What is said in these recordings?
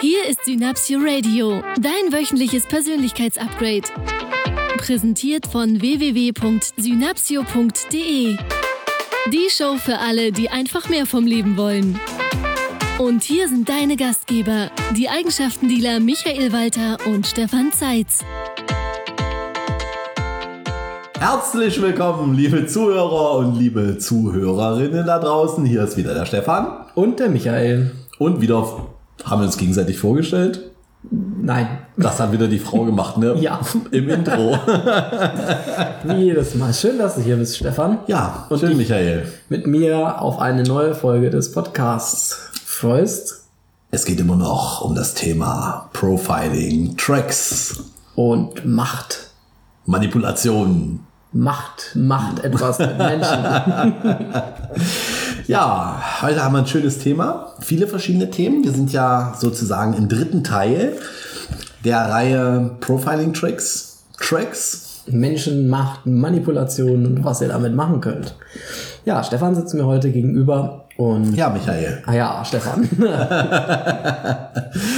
Hier ist Synapsio Radio, dein wöchentliches Persönlichkeitsupgrade. Präsentiert von www.synapsio.de. Die Show für alle, die einfach mehr vom Leben wollen. Und hier sind deine Gastgeber, die Eigenschaftendealer Michael Walter und Stefan Zeitz. Herzlich willkommen, liebe Zuhörer und liebe Zuhörerinnen da draußen. Hier ist wieder der Stefan. Und der Michael. Und wieder haben wir uns gegenseitig vorgestellt. Nein. Das hat wieder die Frau gemacht, ne? Ja. Im Intro. Wie jedes Mal. Schön, dass du hier bist, Stefan. Ja, Und schön, Michael. Mit mir auf eine neue Folge des Podcasts freust. Es geht immer noch um das Thema Profiling, Tracks, Und Macht. Manipulation. Macht, macht etwas mit Menschen. Ja, heute haben wir ein schönes Thema. Viele verschiedene Themen. Wir sind ja sozusagen im dritten Teil der Reihe Profiling Tricks. Tracks. Menschen, Macht, Manipulation und was ihr damit machen könnt. Ja, Stefan sitzt mir heute gegenüber und. Ja, Michael. Ah ja, Stefan.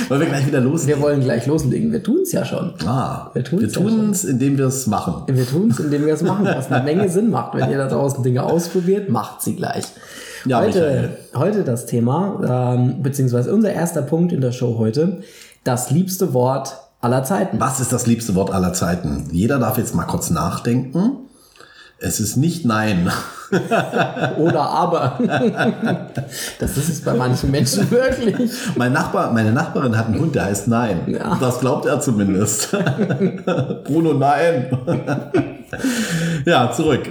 Wollen wir gleich wieder loslegen? Wir wollen gleich loslegen. Wir tun's ja schon. Ah, Wir wir ja tun es, indem wir es machen. Wir tun's, indem wir es machen, was eine Menge Sinn macht. Wenn ihr da draußen Dinge ausprobiert, macht sie gleich. Ja, heute, Michael. heute das Thema, ähm, beziehungsweise unser erster Punkt in der Show heute, das liebste Wort aller Zeiten. Was ist das liebste Wort aller Zeiten? Jeder darf jetzt mal kurz nachdenken. Es ist nicht Nein. Oder aber. das ist es bei manchen Menschen wirklich. Mein Nachbar, meine Nachbarin hat einen Hund, der heißt Nein. Ja. Das glaubt er zumindest. Bruno Nein. ja, zurück.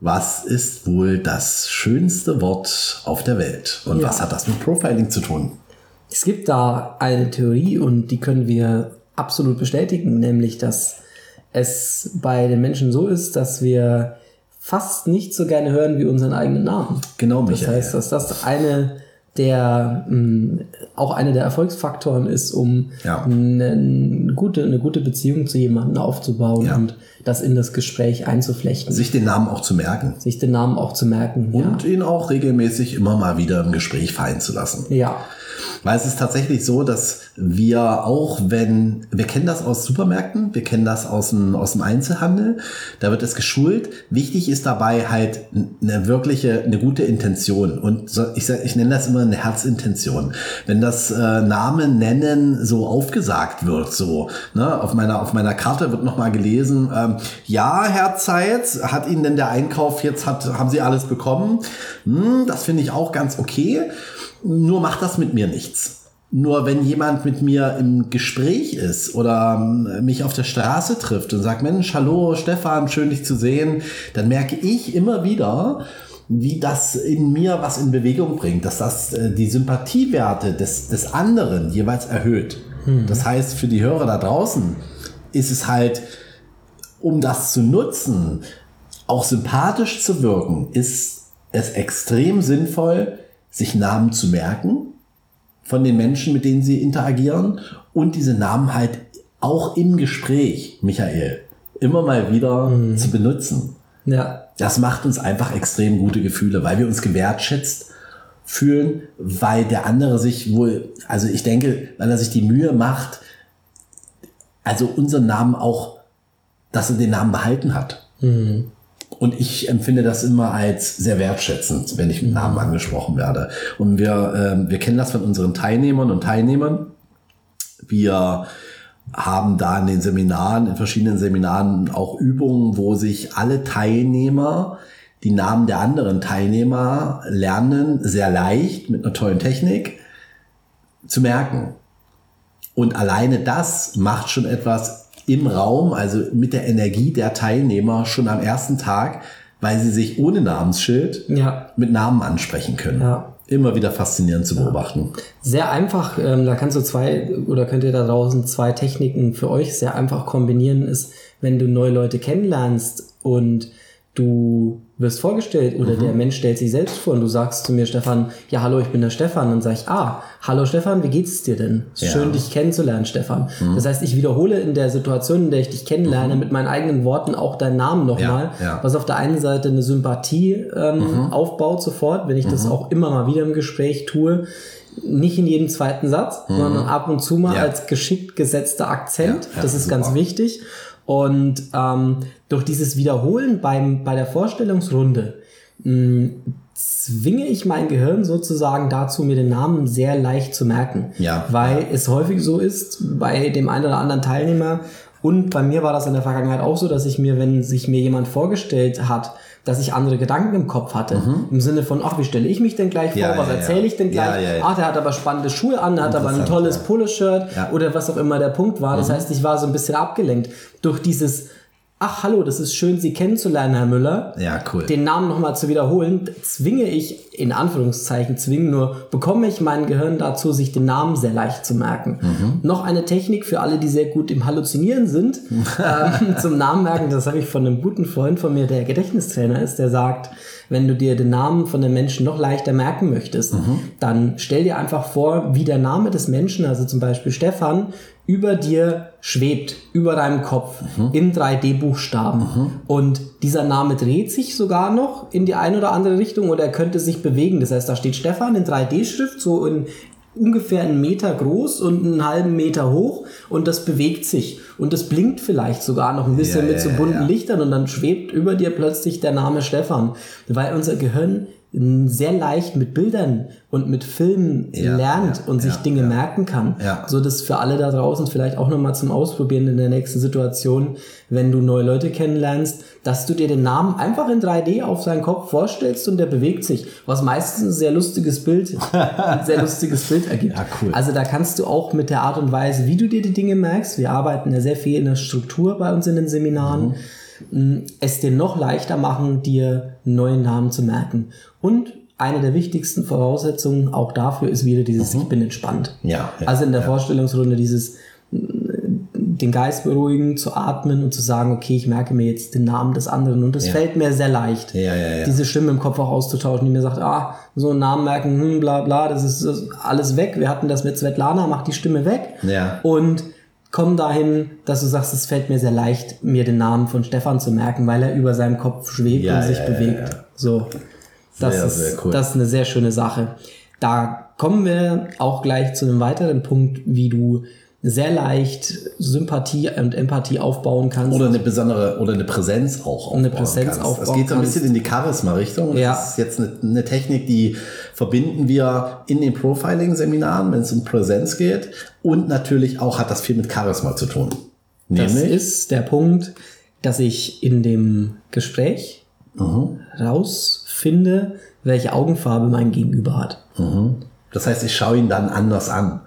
Was ist wohl das schönste Wort auf der Welt? Und Ja. was hat das mit Profiling zu tun? Es gibt da eine Theorie und die können wir absolut bestätigen, nämlich dass es bei den Menschen so ist, dass wir fast nicht so gerne hören wie unseren eigenen Namen. Genau, Das Michael. heißt, dass das eine der mh, auch einer der Erfolgsfaktoren ist, um Ja. eine, gute, eine gute Beziehung zu jemandem aufzubauen Ja. und das in das Gespräch einzuflechten, Sich den Namen auch zu merken. sich den Namen auch zu merken. Und ihn auch regelmäßig immer mal wieder im Gespräch fallen zu lassen. ja. Weil es ist tatsächlich so, dass wir auch, wenn, wir kennen das aus Supermärkten, wir kennen das aus dem, aus dem Einzelhandel, da wird es geschult. Wichtig ist dabei halt eine wirkliche, eine gute Intention. Und so, ich, ich nenne das immer eine Herzintention. Wenn das äh, Namen nennen so aufgesagt wird, so, ne, auf meiner, auf meiner Karte wird nochmal gelesen, ähm, ja, Herr Zeitz, hat Ihnen denn der Einkauf jetzt, hat, haben Sie alles bekommen? Hm, das finde ich auch ganz okay. Nur macht das mit mir nichts. Nur wenn jemand mit mir im Gespräch ist oder ähm, mich auf der Straße trifft und sagt, Mensch, hallo Stefan, schön dich zu sehen, dann merke ich immer wieder, wie das in mir was in Bewegung bringt, dass das äh, die Sympathiewerte des, des anderen jeweils erhöht. Das heißt, für die Hörer da draußen ist es halt, um das zu nutzen, auch sympathisch zu wirken, ist es extrem sinnvoll, sich Namen zu merken von den Menschen, mit denen sie interagieren und diese Namen halt auch im Gespräch, Michael, immer mal wieder zu benutzen. ja. Das macht uns einfach extrem gute Gefühle, weil wir uns gewertschätzt fühlen, weil der andere sich wohl, also ich denke, weil er sich die Mühe macht, also unseren Namen auch, dass er den Namen behalten hat. Und ich empfinde das immer als sehr wertschätzend, wenn ich mit Namen angesprochen werde. Und wir, ähm, wir kennen das von unseren Teilnehmern und Teilnehmern. Wir haben da in den Seminaren, in verschiedenen Seminaren auch Übungen, wo sich alle Teilnehmer die Namen der anderen Teilnehmer lernen, sehr leicht, mit einer tollen Technik zu merken. Und alleine das macht schon etwas im Raum, also mit der Energie der Teilnehmer schon am ersten Tag, weil sie sich ohne Namensschild Ja. mit Namen ansprechen können. Ja. Immer wieder faszinierend zu beobachten. Sehr einfach, ähm, da kannst du zwei oder könnt ihr da draußen zwei Techniken für euch sehr einfach kombinieren, ist, wenn du neue Leute kennenlernst und du wirst vorgestellt oder der Mensch stellt sich selbst vor und du sagst zu mir, Stefan, ja, hallo, ich bin der Stefan. Dann sage ich, ah, hallo Stefan, wie geht's dir denn? Ja. Schön, dich kennenzulernen, Stefan. Das heißt, ich wiederhole in der Situation, in der ich dich kennenlerne, mit meinen eigenen Worten auch deinen Namen nochmal, Ja, ja. was auf der einen Seite eine Sympathie ähm, aufbaut sofort, wenn ich das auch immer mal wieder im Gespräch tue. nicht in jedem zweiten Satz, sondern ab und zu mal Mhm. Als geschickt gesetzter Akzent. Das ist super. ganz wichtig. Und ähm, durch dieses Wiederholen beim, bei der Vorstellungsrunde mh, zwinge ich mein Gehirn sozusagen dazu, mir den Namen sehr leicht zu merken. Ja. Weil es häufig so ist, bei dem einen oder anderen Teilnehmer, und bei mir war das in der Vergangenheit auch so, dass ich mir, wenn sich mir jemand vorgestellt hat, dass ich andere Gedanken im Kopf hatte. Im Sinne von, ach, wie stelle ich mich denn gleich vor? Mhm. Ja, was ja, ja. erzähle ich denn Ja, gleich? ja, ja. Ach, der hat aber spannende Schuhe an, der hat aber ein tolles ja. Poloshirt Ja. Mhm. oder was auch immer der Punkt war. Das heißt, ich war so ein bisschen abgelenkt durch dieses, ach, hallo, das ist schön, Sie kennenzulernen, Herr Müller Ja, cool. den Namen nochmal zu wiederholen, zwinge ich, in Anführungszeichen zwingen nur, bekomme ich mein Gehirn dazu, sich den Namen sehr leicht zu merken. Noch eine Technik für alle, die sehr gut im Halluzinieren sind, ähm, zum Namen merken, das habe ich von einem guten Freund von mir, der Gedächtnistrainer ist, der sagt, wenn du dir den Namen von den Menschen noch leichter merken möchtest, dann stell dir einfach vor, wie der Name des Menschen, also zum Beispiel Stefan, über dir schwebt, über deinem Kopf, in 3D-Buchstaben. Und dieser Name dreht sich sogar noch in die eine oder andere Richtung oder er könnte sich bewegen. Das heißt, da steht Stefan in 3D-Schrift, so in ungefähr einen Meter groß und einen halben Meter hoch und das bewegt sich und das blinkt vielleicht sogar noch ein bisschen Ja, mit so bunten ja. Lichtern und dann schwebt über dir plötzlich der Name Stefan, weil unser Gehirn sehr leicht mit Bildern und mit Filmen Ja, lernt ja, und sich ja, Dinge merken kann. So dass für alle da draußen vielleicht auch nochmal zum Ausprobieren in der nächsten Situation, wenn du neue Leute kennenlernst, dass du dir den Namen einfach in 3D auf seinen Kopf vorstellst und der bewegt sich, was meistens ein sehr lustiges Bild, ein sehr lustiges Bild ergibt. Cool. Also da kannst du auch mit der Art und Weise, wie du dir die Dinge merkst, wir arbeiten ja sehr viel in der Struktur bei uns in den Seminaren, Mhm. Es dir noch leichter machen, dir einen neuen Namen zu merken. Und eine der wichtigsten Voraussetzungen auch dafür ist wieder dieses Ich bin entspannt. Mhm. Ja, ja, also in der ja. Vorstellungsrunde dieses den Geist beruhigen, zu atmen und zu sagen, okay, ich merke mir jetzt den Namen des anderen und das Ja. fällt mir sehr leicht, Ja, ja, ja. diese Stimme im Kopf auch auszutauschen, die mir sagt, ah, so einen Namen merken, hm, bla bla, das ist, das ist alles weg. Wir hatten das mit Svetlana, mach die Stimme weg Ja. und komm dahin, dass du sagst, es fällt mir sehr leicht, mir den Namen von Stefan zu merken, weil er über seinem Kopf schwebt Ja, und sich ja, ja, bewegt. ja. So, das Sehr, ist sehr cool. das ist eine sehr schöne Sache. Da kommen wir auch gleich zu einem weiteren Punkt, wie du sehr leicht Sympathie und Empathie aufbauen kannst. Oder eine besondere, oder eine Präsenz auch aufbauen Eine Präsenz kannst. aufbauen Das geht so ein bisschen in die Charisma-Richtung. Ja. Das ist jetzt eine, eine Technik, die verbinden wir in den Profiling-Seminaren, wenn es um Präsenz geht. Und natürlich auch hat das viel mit Charisma zu tun. das Nämlich, ist der Punkt, dass ich in dem Gespräch Mhm. rausfinde, welche Augenfarbe mein Gegenüber hat. das heißt, ich schaue ihn dann anders an.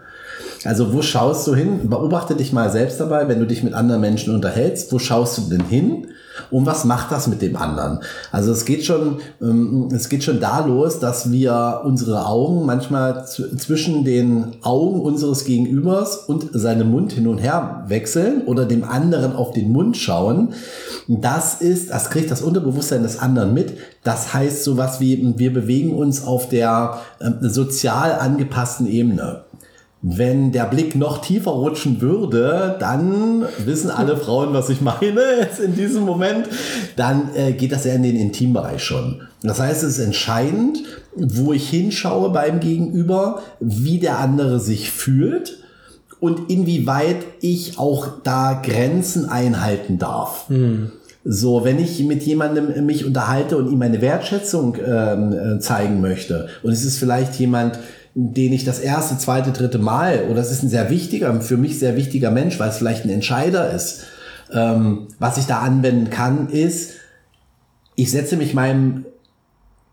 Also wo schaust du hin? Beobachte dich mal selbst dabei, wenn du dich mit anderen Menschen unterhältst. Wo schaust du denn hin? Und was macht das mit dem anderen? Also es geht schon, ähm, es geht schon da los, dass wir unsere Augen manchmal zw- zwischen den Augen unseres Gegenübers und seinem Mund hin und her wechseln oder dem anderen auf den Mund schauen. Das ist, das kriegt das Unterbewusstsein des anderen mit. Das heißt sowas wie, wir bewegen uns auf der ähm, sozial angepassten Ebene. Wenn der Blick noch tiefer rutschen würde, dann wissen alle Frauen, was ich meine jetzt in diesem Moment. Dann äh, geht das ja in den Intimbereich schon. Das heißt, es ist entscheidend, wo ich hinschaue beim Gegenüber, wie der andere sich fühlt und inwieweit ich auch da Grenzen einhalten darf. So, wenn ich mit jemandem mich unterhalte und ihm meine Wertschätzung ähm, äh, zeigen möchte, und es ist vielleicht jemand, den ich das erste, zweite, dritte Mal, oder es ist ein sehr wichtiger, für mich sehr wichtiger Mensch, weil es vielleicht ein Entscheider ist, ähm, was ich da anwenden kann, ist, ich setze mich meinem,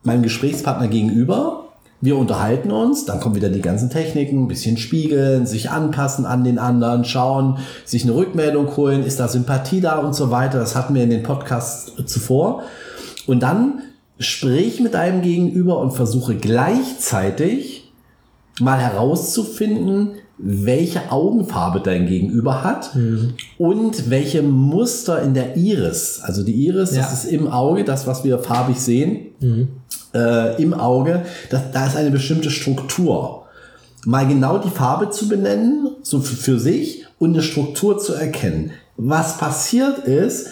meinem Gesprächspartner gegenüber, wir unterhalten uns, dann kommen wieder die ganzen Techniken, ein bisschen spiegeln, sich anpassen an den anderen, schauen, sich eine Rückmeldung holen, ist da Sympathie da und so weiter. Das hatten wir in den Podcasts zuvor. Und dann sprich mit deinem Gegenüber und versuche gleichzeitig mal herauszufinden, welche Augenfarbe dein Gegenüber hat und welche Muster in der Iris, also die Iris, Ja. das ist im Auge, das, was wir farbig sehen, äh, im Auge, das, da ist eine bestimmte Struktur. Mal genau die Farbe zu benennen, so für, für sich, und eine Struktur zu erkennen. Was passiert ist,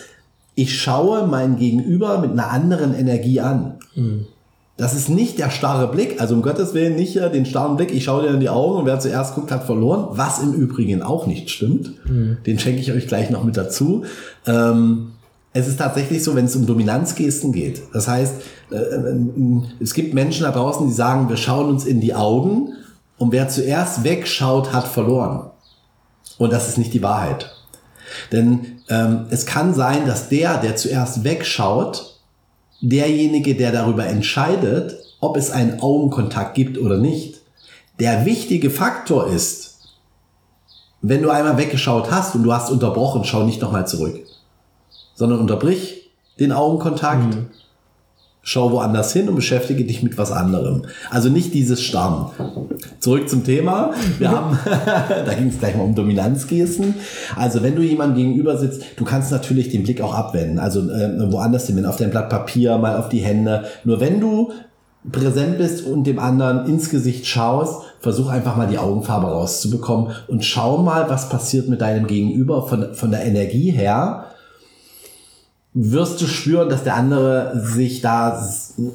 ich schaue mein Gegenüber mit einer anderen Energie an. Das ist nicht der starre Blick, also um Gottes Willen nicht äh, den starren Blick, ich schaue dir in die Augen und wer zuerst guckt, hat verloren, was im Übrigen auch nicht stimmt. Mhm. Den schenke ich euch gleich noch mit dazu. Ähm, es ist tatsächlich so, wenn es um Dominanzgesten geht. Das heißt, äh, äh, es gibt Menschen da draußen, die sagen, wir schauen uns in die Augen und wer zuerst wegschaut, hat verloren. Und das ist nicht die Wahrheit. Denn ähm, es kann sein, dass der, der zuerst wegschaut, derjenige, der darüber entscheidet, ob es einen Augenkontakt gibt oder nicht, der wichtige Faktor ist, wenn du einmal weggeschaut hast und du hast unterbrochen, schau nicht nochmal zurück, sondern unterbrich den Augenkontakt, mhm. Schau woanders hin und beschäftige dich mit was anderem. Also nicht dieses Starren. Zurück zum Thema. Wir haben, da ging es gleich mal um Dominanzgesten. Also wenn du jemandem gegenüber sitzt, du kannst natürlich den Blick auch abwenden. Also äh, woanders hin, auf dein Blatt Papier, mal auf die Hände. Nur wenn du präsent bist und dem anderen ins Gesicht schaust, versuch einfach mal die Augenfarbe rauszubekommen und schau mal, was passiert mit deinem Gegenüber von, von der Energie her wirst du spüren, dass der andere sich da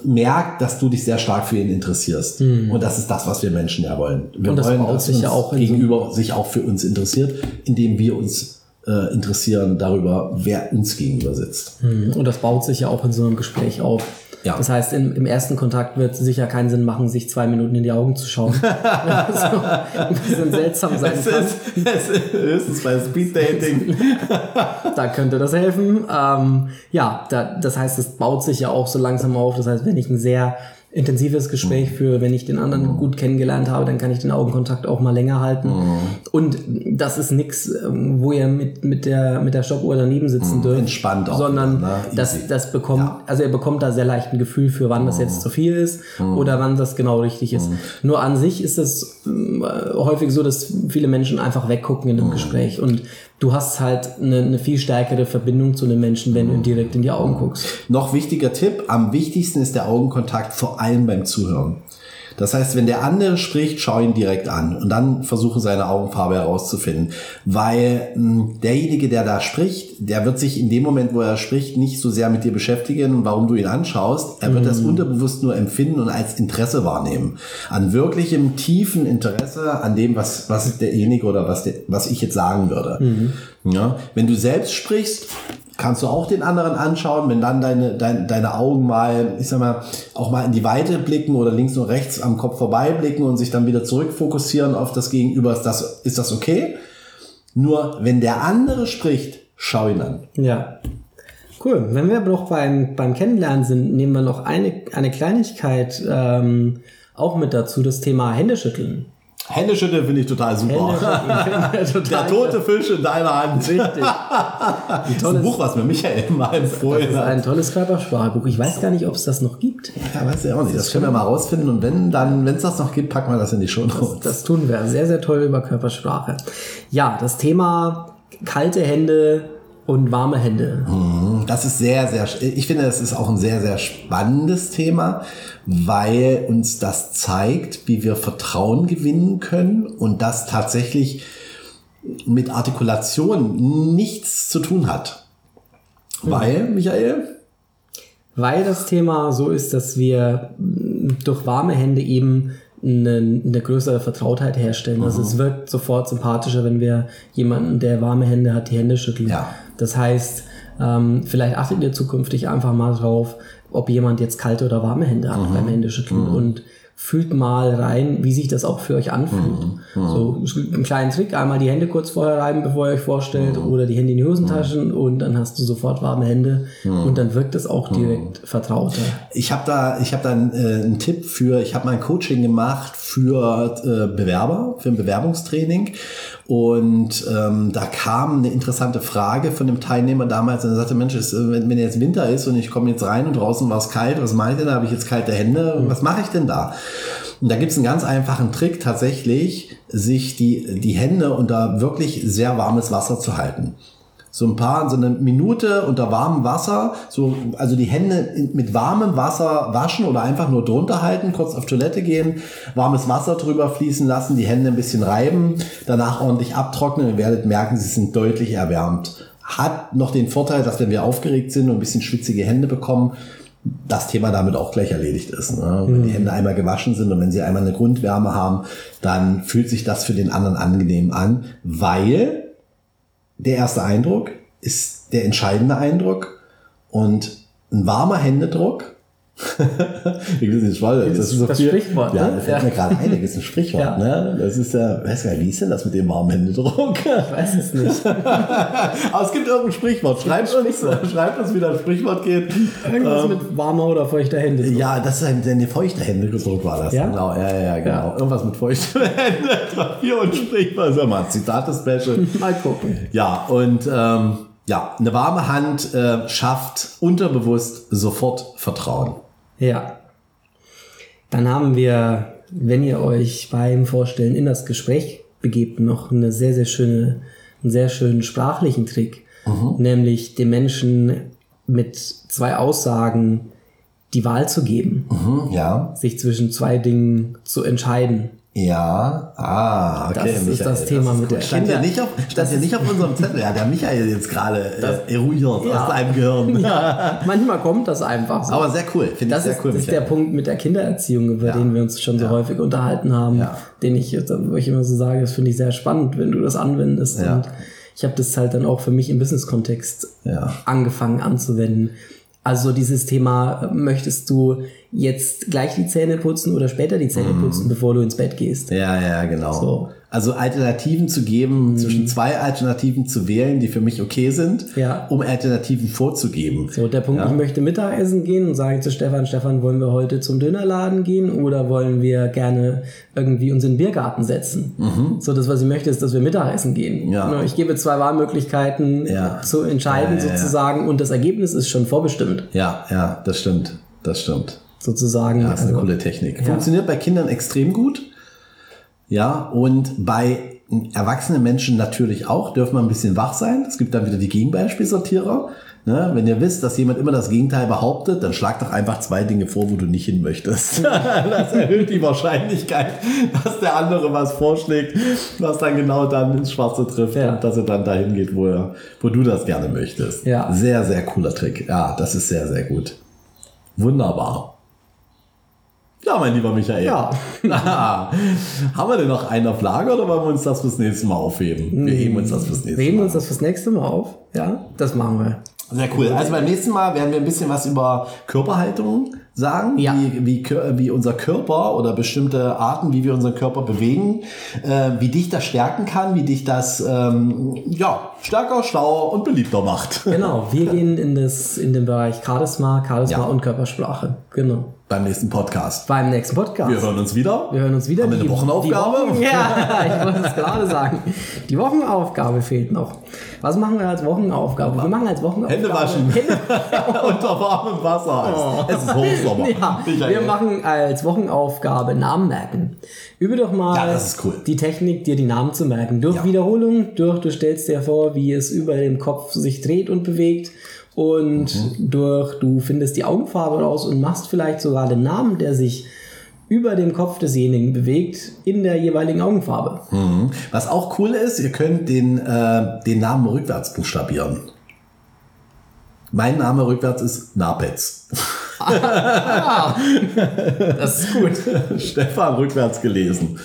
merkt, dass du dich sehr stark für ihn interessierst. Mhm. Und das ist das, was wir Menschen ja wollen. Wir und das wollen, dass sich ja auch gegenüber sich auch für uns interessiert, indem wir uns äh, interessieren darüber, wer uns gegenüber sitzt. Mhm. Und das baut sich ja auch in so einem Gespräch auf. Ja. Das heißt, im, im ersten Kontakt wird es sicher keinen Sinn machen, sich zwei Minuten in die Augen zu schauen. also, ein bisschen seltsam sein es kann. Ist, es ist höchstens bei Speeddating. da könnte das helfen. Ähm, ja, da, das heißt, es baut sich ja auch so langsam auf. Das heißt, wenn ich ein sehr intensives Gespräch führe. Wenn ich den anderen mhm. gut kennengelernt habe, dann kann ich den Augenkontakt auch mal länger halten. Mhm. Und das ist nichts, ähm, wo ihr mit, mit der, mit der Stoppuhr daneben sitzen mhm. dürft. Entspannt auch. Sondern wieder, ne? das, das bekommt, ja. also ihr bekommt da sehr leicht ein Gefühl für, wann das jetzt zu viel ist oder wann das genau richtig ist. Nur an sich ist es äh, häufig so, dass viele Menschen einfach weggucken in einem Gespräch und du hast halt eine, eine viel stärkere Verbindung zu einem Menschen, wenn du ihm direkt in die Augen guckst. Noch wichtiger Tipp, am wichtigsten ist der Augenkontakt vor allem beim Zuhören. Das heißt, wenn der andere spricht, schau ihn direkt an und dann versuche seine Augenfarbe herauszufinden. Weil mh, hm, derjenige, der da spricht, der wird sich in dem Moment, wo er spricht, nicht so sehr mit dir beschäftigen und warum du ihn anschaust. Er wird mhm. das unterbewusst nur empfinden und als Interesse wahrnehmen. An wirklichem tiefen Interesse an dem, was, was derjenige oder was, der, was ich jetzt sagen würde. Mhm. Ja, wenn du selbst sprichst, kannst du auch den anderen anschauen, wenn dann deine, dein, deine Augen mal, ich sag mal, auch mal in die Weite blicken oder links und rechts am Kopf vorbei blicken und sich dann wieder zurückfokussieren auf das Gegenüber, ist das, ist das okay? Nur wenn der andere spricht, schau ihn an. Ja. Cool. Wenn wir noch beim, beim Kennenlernen sind, nehmen wir noch eine, eine Kleinigkeit ähm, auch mit dazu, das Thema Händeschütteln. Händeschütteln finde ich total super. total Der tote Fisch in deiner Hand. Richtig. Ein das ist ein Buch, was mir Michael mal empfohlen hat. Das ist ein tolles Körpersprachebuch. Ich weiß gar nicht, ob es das noch gibt. Ja, weiß ich auch nicht. Das, das können wir mal rausfinden. Und wenn dann, wenn es das noch gibt, packen wir das in die Show Notes. Das, das tun wir. Sehr, sehr toll über Körpersprache. Ja, das Thema kalte Hände und warme Hände. Mhm. Das ist sehr, sehr, ich finde, das ist auch ein sehr, sehr spannendes Thema, weil uns das zeigt, wie wir Vertrauen gewinnen können und das tatsächlich mit Artikulation nichts zu tun hat. Mhm. Weil, Michael? Weil das Thema so ist, dass wir durch warme Hände eben eine, eine größere Vertrautheit herstellen. Also es wirkt sofort sympathischer, wenn wir jemanden, der warme Hände hat, die Hände schütteln. Ja. Das heißt, ähm, vielleicht achtet ihr zukünftig einfach mal drauf, ob jemand jetzt kalte oder warme Hände hat mhm. beim Händeschütteln mhm. und fühlt mal rein, wie sich das auch für euch anfühlt. Mhm. mhm. So einen kleinen Trick, einmal die Hände kurz vorher reiben, bevor ihr euch vorstellt, mhm. oder die Hände in die Hosentaschen mhm. und dann hast du sofort warme Hände und dann wirkt es auch direkt vertrauter. Ich habe da, ich habe da einen, äh, einen Tipp für, ich habe mal ein Coaching gemacht für äh, Bewerber, für ein Bewerbungstraining und ähm, da kam eine interessante Frage von dem Teilnehmer damals und er sagte, Mensch, ist, wenn, wenn jetzt Winter ist und ich komme jetzt rein und draußen war es kalt, was mache ich denn? Da habe ich jetzt kalte Hände, was mache ich denn da? Und da gibt es einen ganz einfachen Trick tatsächlich, sich die, die Hände unter wirklich sehr warmes Wasser zu halten so ein paar, so eine Minute unter warmem Wasser, so, also die Hände mit warmem Wasser waschen oder einfach nur drunter halten, kurz auf Toilette gehen, warmes Wasser drüber fließen lassen, die Hände ein bisschen reiben, danach ordentlich abtrocknen und werdet merken, sie sind deutlich erwärmt. Hat noch den Vorteil, dass wenn wir aufgeregt sind und ein bisschen schwitzige Hände bekommen, das Thema damit auch gleich erledigt ist. Ne? Wenn die Hände einmal gewaschen sind und wenn sie einmal eine Grundwärme haben, dann fühlt sich das für den anderen angenehm an, weil der erste Eindruck ist der entscheidende Eindruck und ein warmer Händedruck. Ich weiß nicht, das, Das ist das Sprichwort, Ja, ne? das fällt Ja. mir gerade ein, das ist ein Sprichwort. Ja. Ne? Das ist ja, weiß gar nicht, wie ist denn das mit dem warmen Händedruck? Ich weiß es nicht. Aber es gibt irgendein Sprichwort. Schreibt uns, schreibt uns, wie das Sprichwort geht. Irgendwas mit warmer oder feuchter Hände. Ähm, Ja, das ist ein, ein feuchter Händedruck war das. Ja? Genau, ja, ja, genau. Ja. Irgendwas mit feuchten Händedruck. Hier und Sprichwort. Sag mal, Zitate-Special. Mal gucken. Ja, und ähm, ja, eine warme Hand äh, schafft unterbewusst sofort Vertrauen. Ja. Dann haben wir, wenn ihr euch beim Vorstellen in das Gespräch begebt, noch eine sehr, sehr schöne, einen sehr schönen sprachlichen Trick. Nämlich dem Menschen mit zwei Aussagen die Wahl zu geben, Mhm, ja, sich zwischen zwei Dingen zu entscheiden. Ja, ah, okay. Das ist das Thema ist mit der stand Kinder- hier nicht auf, stand hier nicht auf unserem Zettel. Ja, der Michael jetzt gerade äh, eruiert Ja. aus seinem Gehirn. Manchmal kommt das einfach so. Aber sehr cool, finde ich Das sehr ist, cool. das ist der Michael. Punkt mit der Kindererziehung, über Ja. den wir uns schon so Ja. häufig unterhalten haben, Ja. den ich, wo ich immer so sage, das finde ich sehr spannend, wenn du das anwendest. Ja. Und ich habe das halt dann auch für mich im Business-Kontext Ja. angefangen anzuwenden. Also dieses Thema, möchtest du jetzt gleich die Zähne putzen oder später die Zähne putzen, bevor du ins Bett gehst? Ja, ja, genau. So. Mhm. Also Alternativen zu geben, zwischen zwei Alternativen zu wählen, die für mich okay sind, Ja. um Alternativen vorzugeben. So, der Punkt, Ja. ich möchte Mittagessen gehen und sage zu Stefan, Stefan, wollen wir heute zum Dönerladen gehen oder wollen wir gerne irgendwie uns in den Biergarten setzen? So, das, was ich möchte, ist, dass wir Mittagessen gehen. Mhm. Ja. Nur Ich gebe zwei Wahlmöglichkeiten zu entscheiden sozusagen und das Ergebnis ist schon vorbestimmt, Ja, ja, das stimmt. Das stimmt. Sozusagen. Ja, ist eine Also, coole Technik. Funktioniert bei Kindern extrem gut. Ja, und bei erwachsenen Menschen natürlich auch, dürfen wir ein bisschen wach sein. Es gibt dann wieder die Gegenbeispielsortierer. Ne? Wenn ihr wisst, dass jemand immer das Gegenteil behauptet, dann schlag doch einfach zwei Dinge vor, wo du nicht hin möchtest. das erhöht die Wahrscheinlichkeit, dass der andere was vorschlägt, was dann genau dann ins Schwarze trifft Ja. und dass er dann dahin geht, wo, er, wo du das gerne möchtest. Ja. Sehr, sehr cooler Trick. Ja, das ist sehr, sehr gut. Wunderbar. Ja, mein lieber Michael. Ja. Haben wir denn noch einen auf Lager oder wollen wir uns das fürs nächste Mal aufheben? Wir heben uns das fürs nächste Wir heben Mal. uns das fürs nächste Mal auf. Ja, das machen wir. Sehr cool. Also beim nächsten Mal werden wir ein bisschen was über Körperhaltung sagen, Ja. wie, wie, wie unser Körper oder bestimmte Arten, wie wir unseren Körper bewegen, äh, wie dich das stärken kann, wie dich das ähm, ja, stärker, schlauer und beliebter macht. Genau, wir gehen in, das, in den Bereich Charisma, Charisma Ja. und Körpersprache. Genau. Beim nächsten Podcast. Beim nächsten Podcast. Wir hören uns wieder. Wir hören uns wieder. Haben wir eine Die- Wochenaufgabe? Wochen, ja, ich wollte es gerade sagen. Die Wochenaufgabe fehlt noch. Was machen wir als Wochenaufgabe? Wir machen als Wochenaufgabe. Hände waschen. Hände, Unter warmem Wasser. Es ist Hochsommer. ja, wir machen als Wochenaufgabe Namen merken. Übe doch mal Ja, cool. die Technik, dir die Namen zu merken. Durch Ja. Wiederholung, durch, du stellst dir vor, wie es über dem Kopf sich dreht und bewegt. Und Mhm. durch, du findest die Augenfarbe raus und machst vielleicht sogar den Namen, der sich über dem Kopf desjenigen bewegt, in der jeweiligen Augenfarbe. Mhm. Was auch cool ist, ihr könnt den, äh, den Namen rückwärts buchstabieren. Mein Name rückwärts ist Napetz. Das ist gut. Stefan rückwärts gelesen.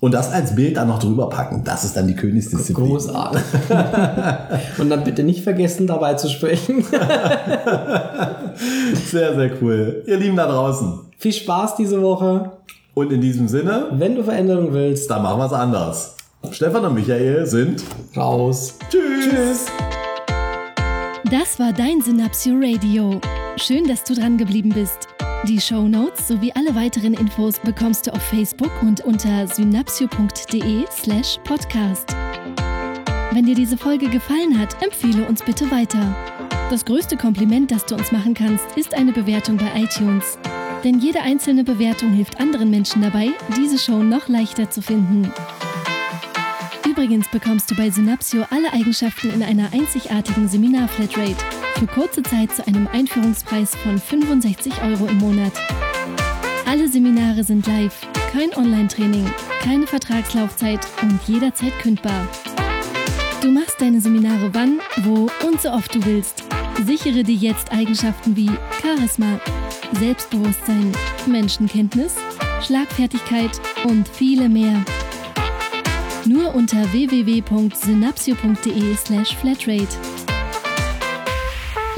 Und das als Bild dann noch drüber packen. Das ist dann die Königsdisziplin. Großartig. und dann bitte nicht vergessen, dabei zu sprechen. Sehr, sehr cool. Ihr Lieben da draußen. Viel Spaß diese Woche. Und in diesem Sinne, Wenn du Veränderung willst, dann machen wir es anders. Stefan und Michael sind raus. Tschüss. Tschüss. Das war dein Synapsio Radio. Schön, dass du dran geblieben bist. Die Show Notes sowie alle weiteren Infos bekommst du auf Facebook und unter synapsio.de slash podcast. Wenn dir diese Folge gefallen hat, empfehle uns bitte weiter. Das größte Kompliment, das du uns machen kannst, ist eine Bewertung bei iTunes. Denn jede einzelne Bewertung hilft anderen Menschen dabei, diese Show noch leichter zu finden. Übrigens bekommst du bei Synapsio alle Eigenschaften in einer einzigartigen Seminar-Flatrate für kurze Zeit zu einem Einführungspreis von 65 Euro im Monat. Alle Seminare sind live, kein Online-Training, keine Vertragslaufzeit und jederzeit kündbar. Du machst deine Seminare wann, wo und so oft du willst. Sichere dir jetzt Eigenschaften wie Charisma, Selbstbewusstsein, Menschenkenntnis, Schlagfertigkeit und viele mehr. Nur unter www.synapsio.de/flatrate.